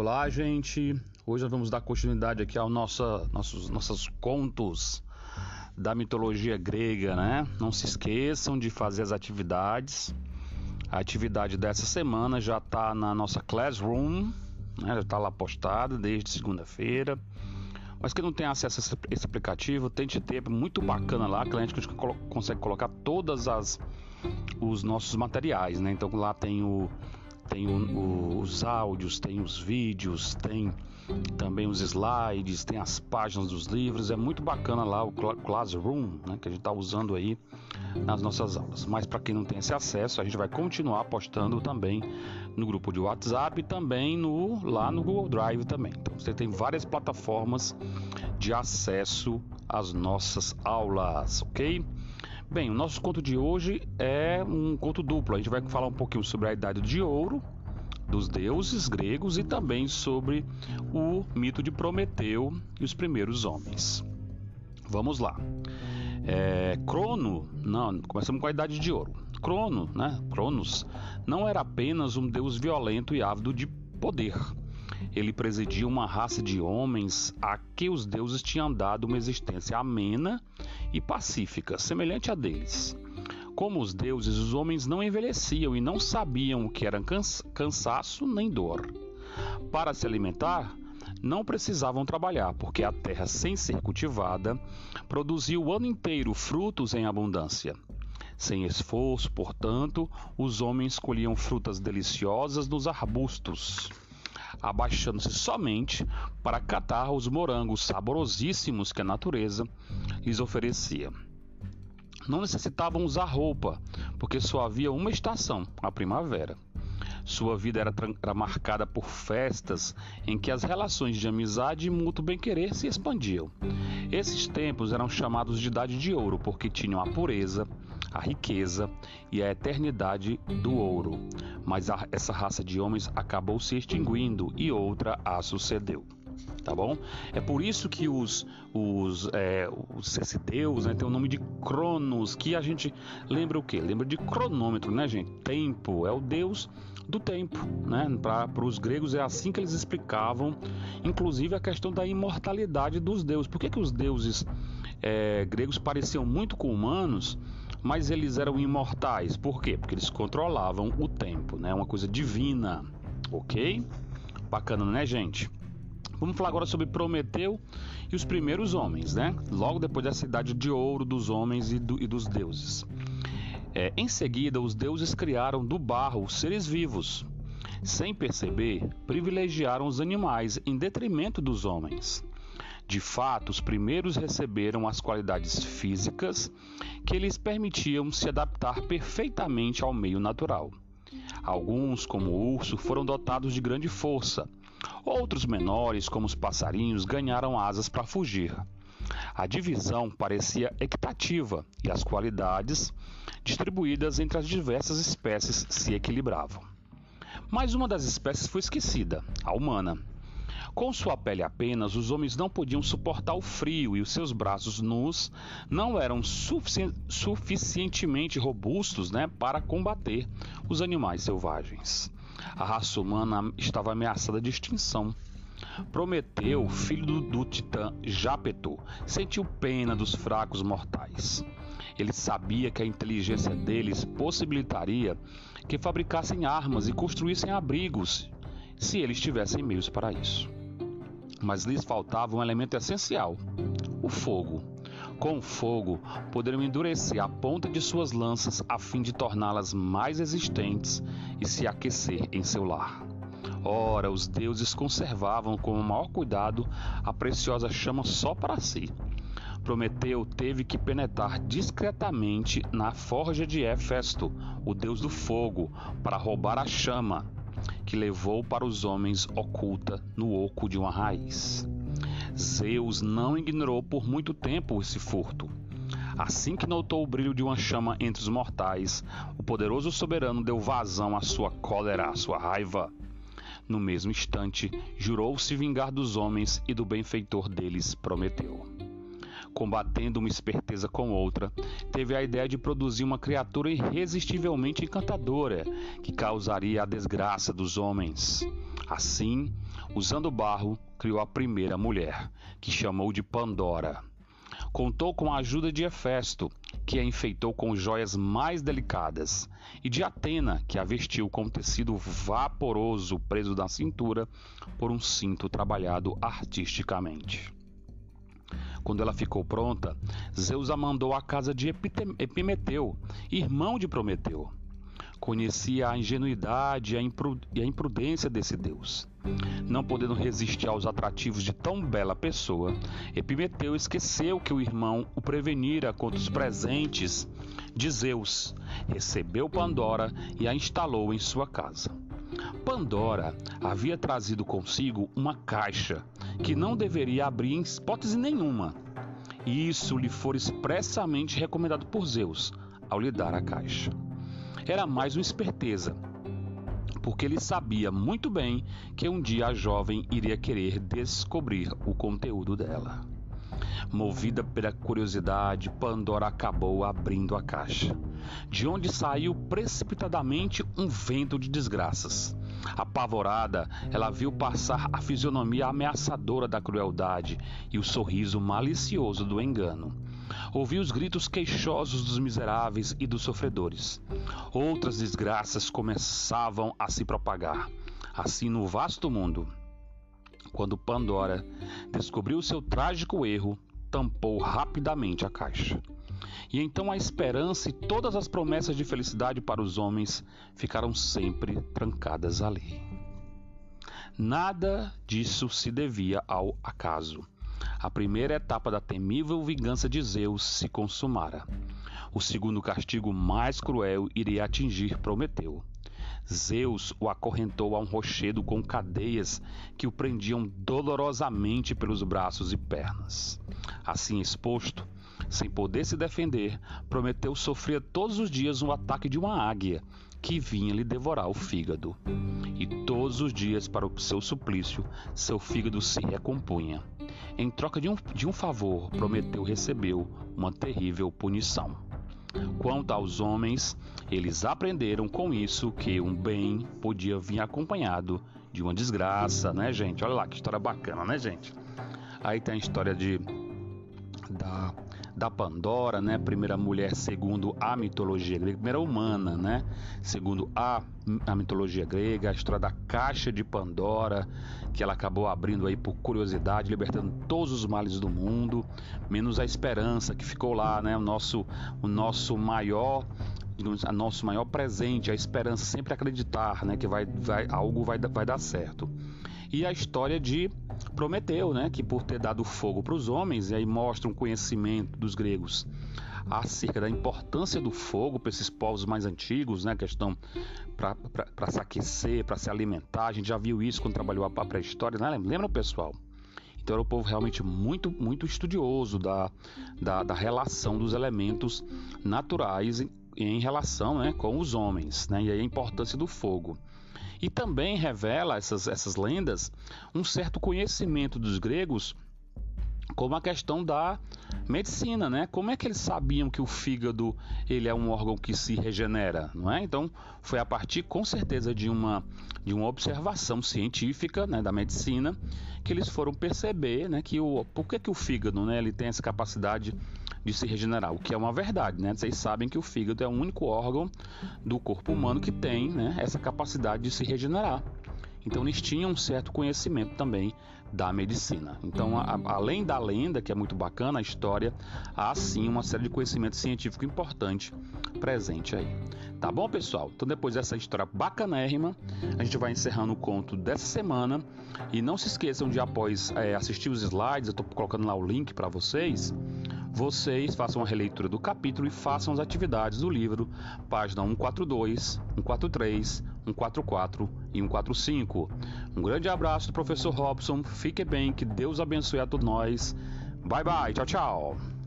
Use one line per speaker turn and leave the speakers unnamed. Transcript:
Olá, gente. Hoje nós vamos dar continuidade aqui aos nossa, nossos, nossos contos da mitologia grega, né? Não se esqueçam de fazer as atividades. A atividade dessa semana já está na nossa Classroom, né? já está lá postada desde segunda-feira. Mas quem não tem acesso a esse aplicativo, tente ter, é muito bacana lá, que a gente consegue colocar todas as os nossos materiais, né? Então lá tem o tem o, o, os áudios, tem os vídeos, tem também os slides, tem as páginas dos livros. É muito bacana lá o Classroom, né, que a gente está usando aí nas nossas aulas. Mas para quem não tem esse acesso, a gente vai continuar postando também no grupo de WhatsApp e também no, lá no Google Drive também. Então você tem várias plataformas de acesso às nossas aulas, ok? Bem, o nosso conto de hoje é um conto duplo. A gente vai falar um pouquinho sobre a Idade de Ouro dos deuses gregos e também sobre o mito de Prometeu e os primeiros homens. Vamos lá. É, Crono, não, começamos com a Idade de Ouro. Crono, né? Cronos não era apenas um deus violento e ávido de poder. Ele presidia uma raça de homens a que os deuses tinham dado uma existência amena e pacífica, semelhante a deles. Como os deuses, os homens não envelheciam e não sabiam o que era cansaço nem dor. Para se alimentar, não precisavam trabalhar, porque a terra, sem ser cultivada, produzia o ano inteiro frutos em abundância. Sem esforço, portanto, os homens colhiam frutas deliciosas nos arbustos abaixando-se somente para catar os morangos saborosíssimos que a natureza lhes oferecia. Não necessitavam usar roupa, porque só havia uma estação, a primavera. Sua vida era, era, marcada por festas em que as relações de amizade e mútuo bem-querer se expandiam. Esses tempos eram chamados de Idade de Ouro porque tinham a pureza, a riqueza e a eternidade do ouro. Mas a, essa raça de homens acabou se extinguindo e outra a sucedeu tá bom? É por isso que os, os, é, os esse deus né, tem o nome de Cronos, que a gente lembra o quê? Lembra de cronômetro, né, gente? Tempo, é o deus do tempo, né? Para os gregos é assim que eles explicavam, inclusive a questão da imortalidade dos deuses. Por que, que os deuses é, gregos pareciam muito com humanos? mas eles eram imortais. Por quê? Porque eles controlavam o tempo, né? Uma coisa divina, ok? Bacana, né, gente? Vamos falar agora sobre Prometeu e os primeiros homens, né? Logo depois da cidade de ouro dos homens e, do, e dos deuses. É, em seguida, os deuses criaram do barro seres vivos. Sem perceber, privilegiaram os animais em detrimento dos homens. De fato, os primeiros receberam as qualidades físicas que lhes permitiam se adaptar perfeitamente ao meio natural. Alguns, como o urso, foram dotados de grande força. Outros menores, como os passarinhos, ganharam asas para fugir. A divisão parecia equitativa e as qualidades, distribuídas entre as diversas espécies, se equilibravam. Mas uma das espécies foi esquecida, a humana. Com sua pele apenas, os homens não podiam suportar o frio e os seus braços nus não eram sufici suficientemente robustos né, para combater os animais selvagens. A raça humana estava ameaçada de extinção. Prometeu, filho do, titã Jápeto, sentiu pena dos fracos mortais. Ele sabia que a inteligência deles possibilitaria que fabricassem armas e construíssem abrigos, se eles tivessem meios para isso mas lhes faltava um elemento essencial: o fogo. Com fogo, poderiam endurecer a ponta de suas lanças a fim de torná-las mais resistentes e se aquecer em seu lar. Ora, os deuses conservavam com o maior cuidado a preciosa chama só para si. Prometeu teve que penetrar discretamente na forja de Hefesto, o deus do fogo, para roubar a chama que levou para os homens oculta no oco de uma raiz. Zeus não ignorou por muito tempo esse furto. Assim que notou o brilho de uma chama entre os mortais, o poderoso soberano deu vazão à sua cólera, à sua raiva. No mesmo instante, jurou se vingar dos homens e do benfeitor deles prometeu. combatendo uma esperteza com outra, teve a ideia de produzir uma criatura irresistivelmente encantadora que causaria a desgraça dos homens. Assim, usando barro, criou a primeira mulher, que chamou de Pandora. Contou com a ajuda de Hefesto, que a enfeitou com joias mais delicadas, e de Atena, que a vestiu com tecido vaporoso preso na cintura por um cinto trabalhado artisticamente. Quando ela ficou pronta, Zeus a mandou à casa de Epimeteu, irmão de Prometeu. Conhecia a ingenuidade e a imprudência desse Deus. Não podendo resistir aos atrativos de tão bela pessoa, Epimeteu esqueceu que o irmão o prevenira contra os presentes de Zeus, recebeu Pandora e a instalou em sua casa. Pandora havia trazido consigo uma caixa que não deveria abrir em hipótese nenhuma. Isso lhe foi expressamente recomendado por Zeus ao lhe dar a caixa. Era mais uma esperteza, porque ele sabia muito bem que um dia a jovem iria querer descobrir o conteúdo dela. Movida pela curiosidade, Pandora acabou abrindo a caixa, de onde saiu precipitadamente um vento de desgraças. Apavorada, ela viu passar a fisionomia ameaçadora da crueldade e o sorriso malicioso do engano. Ouviu os gritos queixosos dos miseráveis e dos sofredores. Outras desgraças começavam a se propagar, assim no vasto mundo. Quando Pandora descobriu seu trágico erro, tampou rapidamente a caixa. E então a esperança e todas as promessas de felicidade para os homens ficaram sempre trancadas ali. Nada disso se devia ao acaso. A primeira etapa da temível vingança de Zeus se consumara. O segundo castigo mais cruel iria atingir Prometeu. Zeus o acorrentou a um rochedo com cadeias que o prendiam dolorosamente pelos braços e pernas. Assim exposto, sem poder se defender, Prometeu sofria todos os dias um ataque de uma águia que vinha lhe devorar o fígado. E todos os dias, para o seu suplício, seu fígado se recompunha. Em troca de um, de um favor, Prometeu recebeu uma terrível punição. Quanto aos homens, eles aprenderam com isso que um bem podia vir acompanhado de uma desgraça, né, gente? Olha lá que história bacana, né, gente? Aí tem a história de da da Pandora, né? Primeira mulher segundo a mitologia grega, primeira humana, né? Segundo a, a mitologia grega, a história da caixa de Pandora, que ela acabou abrindo aí por curiosidade, libertando todos os males do mundo, menos a esperança que ficou lá, né? O nosso, o nosso maior a nosso maior presente, a esperança sempre acreditar, né, que vai, vai algo vai, vai dar certo. E a história de Prometeu, né, que por ter dado fogo para os homens, e aí mostra um conhecimento dos gregos acerca da importância do fogo para esses povos mais antigos, né, questão para se aquecer, para se alimentar. A gente já viu isso quando trabalhou a pré-história, né? Lembra, pessoal? Então era um povo realmente muito, muito estudioso da, da, da relação dos elementos naturais em, em relação né, com os homens, né? E aí a importância do fogo. E também revela essas, essas lendas um certo conhecimento dos gregos como a questão da medicina, né? Como é que eles sabiam que o fígado ele é um órgão que se regenera, não é? Então foi a partir, com certeza, de uma de uma observação científica, né, da medicina, que eles foram perceber, né, que o por que, que o fígado, né, ele tem essa capacidade de se regenerar, o que é uma verdade, né? Vocês sabem que o fígado é o único órgão do corpo humano que tem, né, essa capacidade de se regenerar. Então eles tinham um certo conhecimento também da medicina. Então, a, além da lenda, que é muito bacana a história, há sim uma série de conhecimento científico importante presente aí. Tá bom, pessoal? Então, depois dessa história bacanérrima, a gente vai encerrando o conto dessa semana. E não se esqueçam de, após é, assistir os slides, eu estou colocando lá o link para vocês vocês façam a releitura do capítulo e façam as atividades do livro, página 142, 143, 144 e 145. Um grande abraço do professor Robson, fique bem, que Deus abençoe a todos nós. Bye bye, tchau, tchau.